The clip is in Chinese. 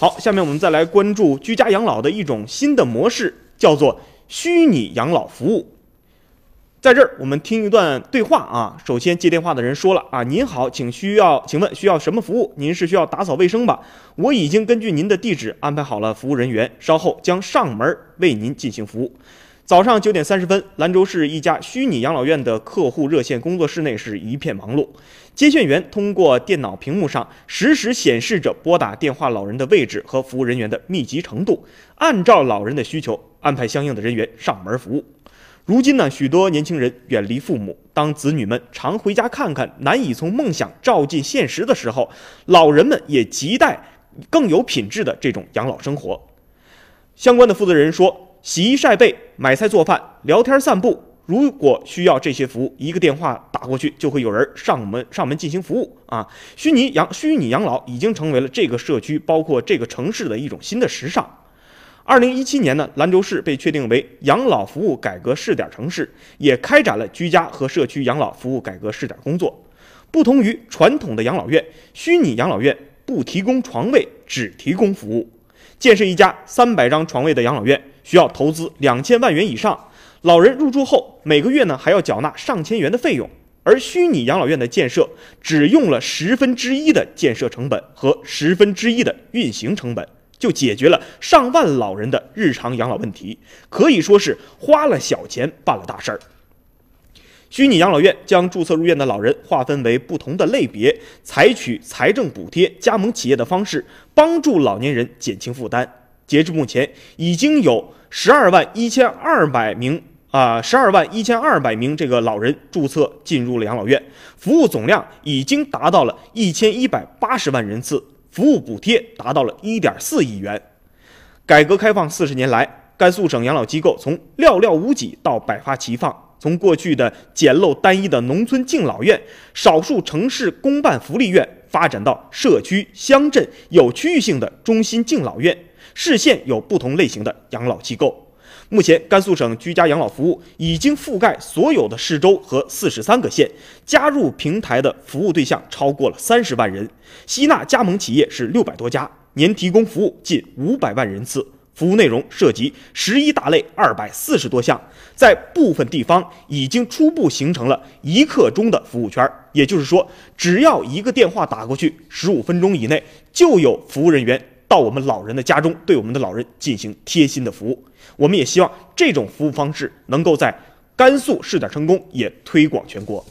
好，下面我们再来关注居家养老的一种新的模式，叫做虚拟养老服务。在这儿，我们听一段对话啊。首先接电话的人说了啊：“您好，请需要，请问需要什么服务？您是需要打扫卫生吧？我已经根据您的地址安排好了服务人员，稍后将上门为您进行服务。”早上九点三十分，兰州市一家虚拟养老院的客户热线工作室内是一片忙碌。接线员通过电脑屏幕上实时显示着拨打电话老人的位置和服务人员的密集程度，按照老人的需求安排相应的人员上门服务。如今呢，许多年轻人远离父母，当子女们常回家看看，难以从梦想照进现实的时候，老人们也亟待更有品质的这种养老生活。相关的负责人说：“洗衣晒被、买菜做饭、聊天散步，如果需要这些服务，一个电话打过去就会有人上门上门进行服务啊！虚拟养虚拟养老已经成为了这个社区，包括这个城市的一种新的时尚。”二零一七年呢，兰州市被确定为养老服务改革试点城市，也开展了居家和社区养老服务改革试点工作。不同于传统的养老院，虚拟养老院不提供床位，只提供服务。建设一家三百张床位的养老院，需要投资两千万元以上。老人入住后，每个月呢还要缴纳上千元的费用。而虚拟养老院的建设，只用了十分之一的建设成本和十分之一的运行成本。就解决了上万老人的日常养老问题，可以说是花了小钱办了大事儿。虚拟养老院将注册入院的老人划分为不同的类别，采取财政补贴、加盟企业的方式，帮助老年人减轻负担。截至目前，已经有十二万一千二百名啊，十二万一千二百名这个老人注册进入了养老院，服务总量已经达到了一千一百八十万人次。服务补贴达到了一点四亿元。改革开放四十年来，甘肃省养老机构从寥寥无几到百花齐放，从过去的简陋单一的农村敬老院、少数城市公办福利院，发展到社区、乡镇有区域性的中心敬老院，市县有不同类型的养老机构。目前，甘肃省居家养老服务已经覆盖所有的市州和四十三个县，加入平台的服务对象超过了三十万人，吸纳加盟企业是六百多家，年提供服务近五百万人次，服务内容涉及十一大类二百四十多项，在部分地方已经初步形成了一刻钟的服务圈，也就是说，只要一个电话打过去，十五分钟以内就有服务人员。到我们老人的家中，对我们的老人进行贴心的服务。我们也希望这种服务方式能够在甘肃试点成功，也推广全国。